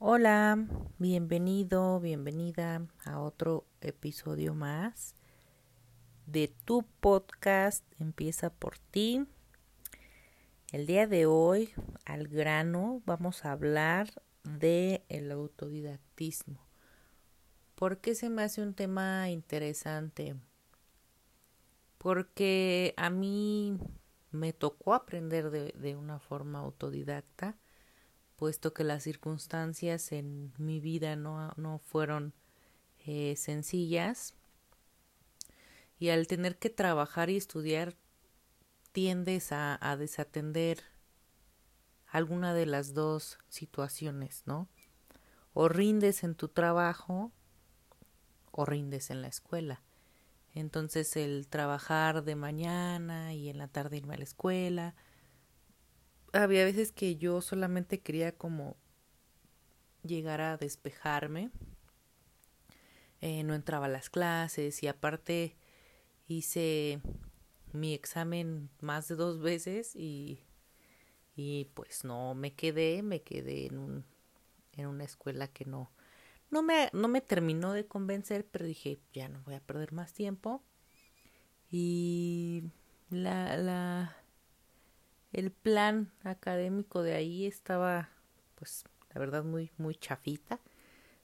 Hola, bienvenido, bienvenida a otro episodio más de tu podcast Empieza por ti. El día de hoy, al grano, vamos a hablar de el autodidactismo. ¿Por qué se me hace un tema interesante? Porque a mí me tocó aprender de, de una forma autodidacta puesto que las circunstancias en mi vida no, no fueron eh, sencillas y al tener que trabajar y estudiar tiendes a, a desatender alguna de las dos situaciones, ¿no? O rindes en tu trabajo o rindes en la escuela. Entonces el trabajar de mañana y en la tarde irme a la escuela, había veces que yo solamente quería como llegar a despejarme. Eh, no entraba a las clases y aparte hice mi examen más de dos veces y, y pues no me quedé, me quedé en, un, en una escuela que no, no, me, no me terminó de convencer, pero dije ya no voy a perder más tiempo. Y la, la, el plan académico de ahí estaba, pues, la verdad, muy, muy chafita.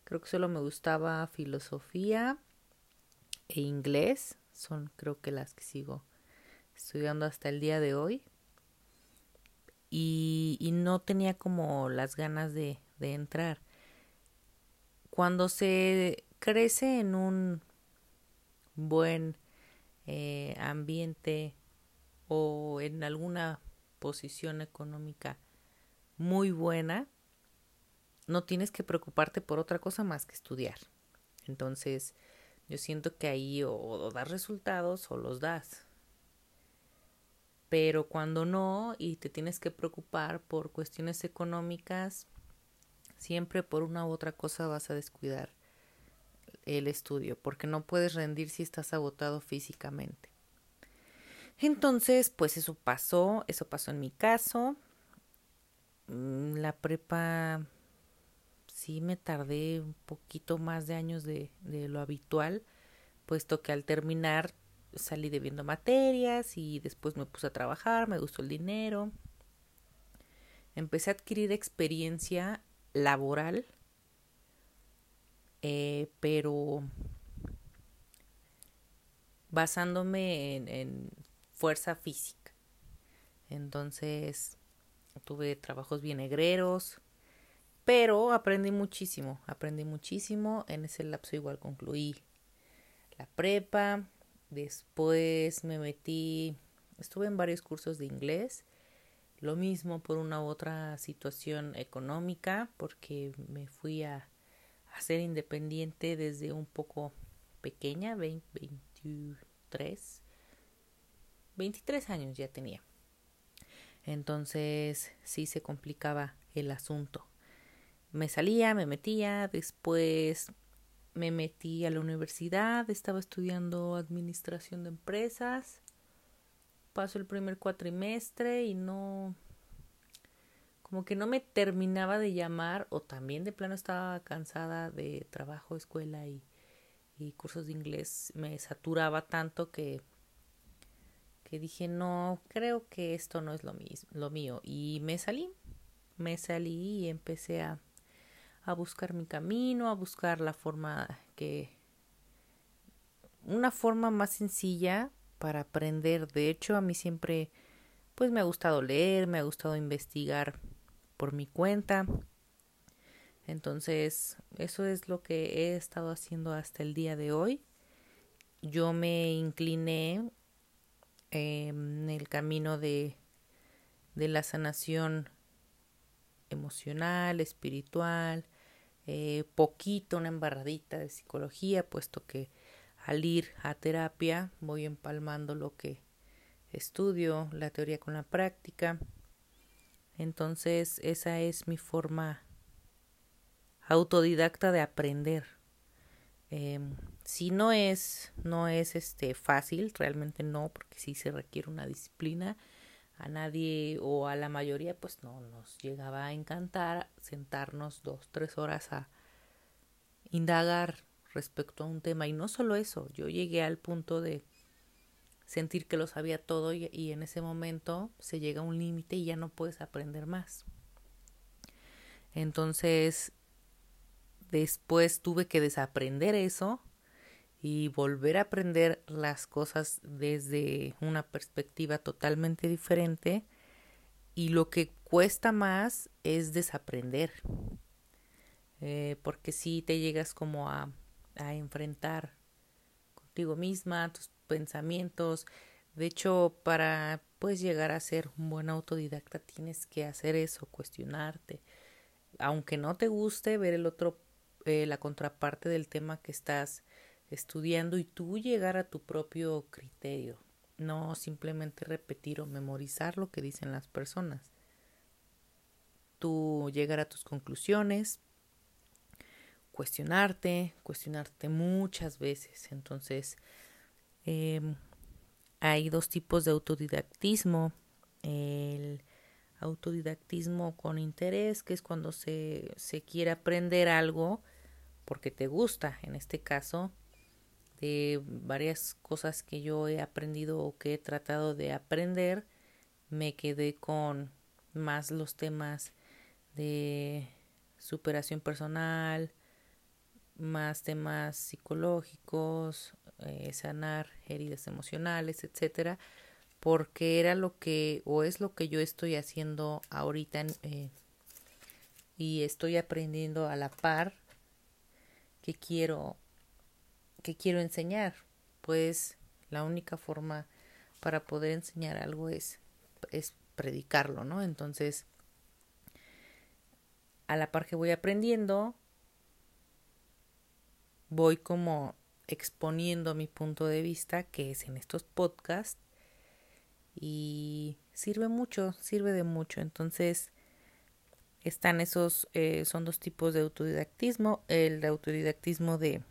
Creo que solo me gustaba filosofía e inglés. Son, creo que las que sigo estudiando hasta el día de hoy. Y, no tenía como las ganas de, de entrar. Cuando se crece en un buen eh, ambiente o en alguna posición económica muy buena, no tienes que preocuparte por otra cosa más que estudiar. Entonces, yo siento que ahí o, das resultados o los das. Pero cuando no y te tienes que preocupar por cuestiones económicas, siempre por una u otra cosa vas a descuidar el estudio, porque no puedes rendir si estás agotado físicamente. Entonces, pues eso pasó, eso pasó en mi caso. Mm, la prepa sí me tardé un poquito más de años de, de lo habitual, puesto que al terminar salí debiendo materias y después me puse a trabajar, me gustó el dinero. Empecé a adquirir experiencia laboral, eh, pero basándome en, en fuerza física. Entonces tuve trabajos bien negreros, pero aprendí muchísimo, aprendí muchísimo. En ese lapso igual concluí la prepa, después me metí, estuve en varios cursos de inglés, lo mismo por una u otra situación económica, porque me fui a, a ser independiente desde un poco pequeña, 20, 23 23 años ya tenía. Entonces sí se complicaba el asunto. Me salía, me metía, después me metí a la universidad, estaba estudiando administración de empresas. Paso el primer cuatrimestre y no como que no me terminaba de llamar o también de plano estaba cansada de trabajo, escuela y, y cursos de inglés. Me saturaba tanto que que dije, no, creo que esto no es lo, mismo, lo mío. Y me salí, me salí y empecé a, a buscar mi camino, a buscar la forma que, una forma más sencilla para aprender. De hecho, a mí siempre, pues me ha gustado leer, me ha gustado investigar por mi cuenta. Entonces, eso es lo que he estado haciendo hasta el día de hoy. Yo me incliné en el camino de, de la sanación emocional, espiritual, eh, poquito, una embarradita de psicología, puesto que al ir a terapia voy empalmando lo que estudio, la teoría con la práctica. Entonces esa es mi forma autodidacta de aprender. Eh, si no es, no es este fácil, realmente no, porque sí se requiere una disciplina. a nadie o a la mayoría pues no nos llegaba a encantar sentarnos dos, tres horas a indagar respecto a un tema. Y no solo eso, yo llegué al punto de sentir que lo sabía todo y, y en ese momento se llega a un límite y ya no puedes aprender más. Entonces, después tuve que desaprender eso y volver a aprender las cosas desde una perspectiva totalmente diferente y lo que cuesta más es desaprender eh, porque si te llegas como a, a enfrentar contigo misma, tus pensamientos. De hecho, para pues llegar a ser un buen autodidacta tienes que hacer eso, cuestionarte. Aunque no te guste ver el otro, eh, la contraparte del tema que estás estudiando y tú llegar a tu propio criterio, no simplemente repetir o memorizar lo que dicen las personas. Tú llegar a tus conclusiones, cuestionarte, cuestionarte muchas veces. Entonces, em, hay dos tipos de autodidactismo. El autodidactismo con interés, que es cuando se, se quiere aprender algo porque te gusta, en este caso, de varias cosas que yo he aprendido o que he tratado de aprender, me quedé con más los temas de superación personal, más temas psicológicos, eh, sanar heridas emocionales, etcétera, porque era lo que o es lo que yo estoy haciendo ahorita eh, y estoy aprendiendo a la par que quiero que quiero enseñar, pues la única forma para poder enseñar algo es es predicarlo, ¿no? Entonces, a la par que voy aprendiendo, voy como exponiendo mi punto de vista, que es en estos podcasts, y sirve mucho, sirve de mucho. Entonces, están esos, eh, son dos tipos de autodidactismo, el de autodidactismo de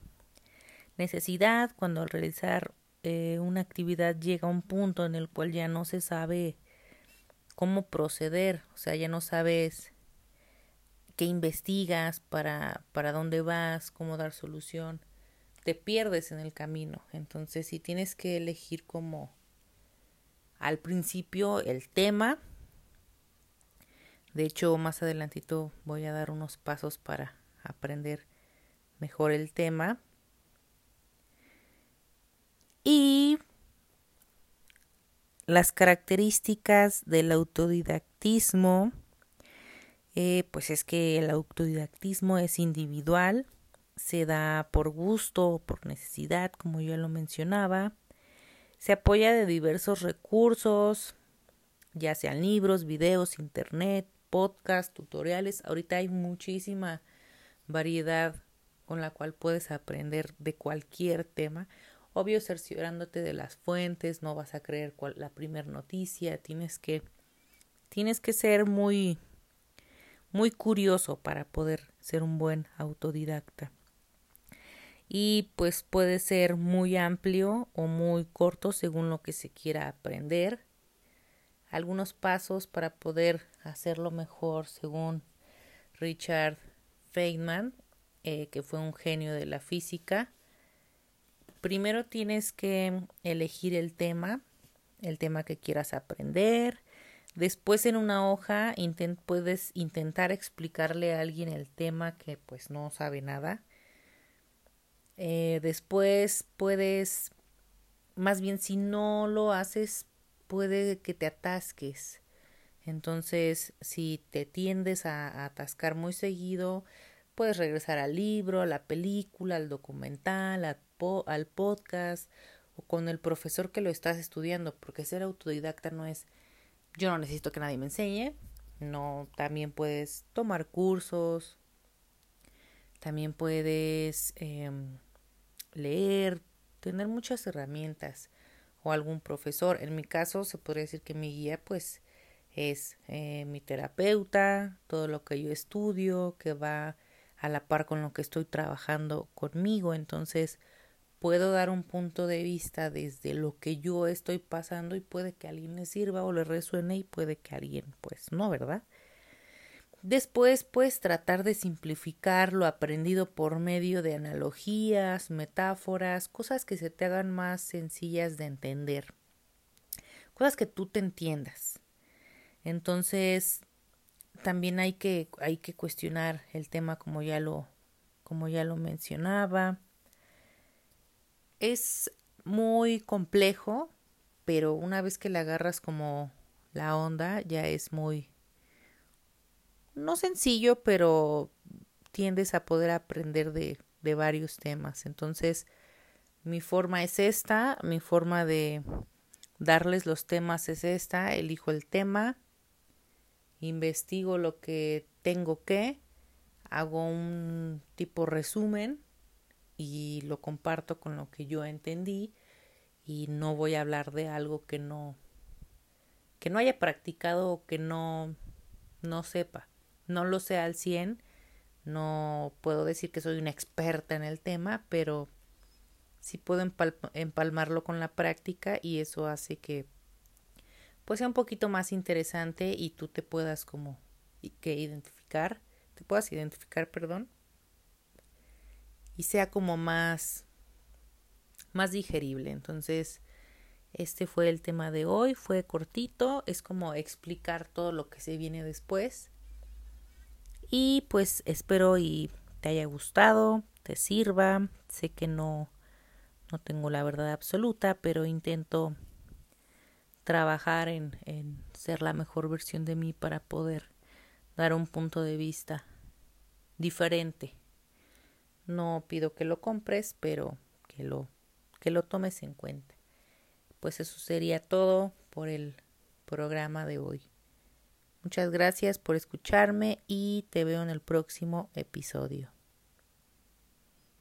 necesidad, cuando al realizar eh, una actividad llega un punto en el cual ya no se sabe cómo proceder, o sea, ya no sabes qué investigas, para, para dónde vas, cómo dar solución, te pierdes en el camino. Entonces, si tienes que elegir como al principio el tema, de hecho, más adelantito voy a dar unos pasos para aprender mejor el tema. Y las características del autodidactismo eh, pues es que el autodidactismo es individual, se da por gusto o por necesidad, como yo lo mencionaba, se apoya de diversos recursos, ya sean libros, videos, internet, podcast, tutoriales. Ahorita hay muchísima variedad con la cual puedes aprender de cualquier tema. Obvio, cerciorándote de las fuentes, no vas a creer cuál, la primera noticia, tienes que, tienes que ser muy, muy curioso para poder ser un buen autodidacta. Y pues puede ser muy amplio o muy corto según lo que se quiera aprender. Algunos pasos para poder hacerlo mejor según Richard Feynman, eh, que fue un genio de la física. Primero tienes que elegir el tema, el tema que quieras aprender, Después en una hoja puedes intentar explicarle a alguien el tema que pues no sabe nada. Eh, después puedes, más bien si no lo haces, puede que te atasques. Entonces, si te tiendes a, atascar muy seguido, puedes regresar al libro, a la película, al documental, al podcast o con el profesor que lo estás estudiando, porque ser autodidacta no es yo no necesito que nadie me enseñe. No, también puedes tomar cursos. También puedes em, leer, tener muchas herramientas o algún profesor. En mi caso, se podría decir que mi guía, pues, es eh, mi terapeuta, todo lo que yo estudio, que va a la par con lo que estoy trabajando conmigo. Entonces, puedo dar un punto de vista desde lo que yo estoy pasando y puede que alguien le sirva o le resuene y puede que alguien pues no, ¿verdad? Después, pues tratar de simplificar lo aprendido por medio de analogías, metáforas, cosas que se te hagan más sencillas de entender, cosas que tú te entiendas. Entonces, también hay que, hay que cuestionar el tema como ya lo, como ya lo mencionaba. Es muy complejo, pero una vez que le agarras como la onda, ya es muy, no sencillo, pero tiendes a poder aprender de, de varios temas. Entonces, mi forma es esta, mi forma de darles los temas es esta, elijo el tema, investigo lo que tengo que, hago un tipo resumen y lo comparto con lo que yo entendí y no voy a hablar de algo que no que no haya practicado o que no no sepa. No lo sé al 100, no puedo decir que soy una experta en el tema, pero sí puedo empalmarlo con la práctica y eso hace que pues sea un poquito más interesante y tú te puedas como que identificar, te puedas identificar, perdón, y sea como más más digerible. Entonces, este fue el tema de hoy, fue cortito, es como explicar todo lo que se viene después. Y pues espero y te haya gustado, te sirva. Sé que no, no tengo la verdad absoluta, pero intento trabajar en, en ser la mejor versión de mí para poder dar un punto de vista diferente. No pido que lo compres, pero que lo, que lo tomes en cuenta. Pues eso sería todo por el programa de hoy. Muchas gracias por escucharme y te veo en el próximo episodio.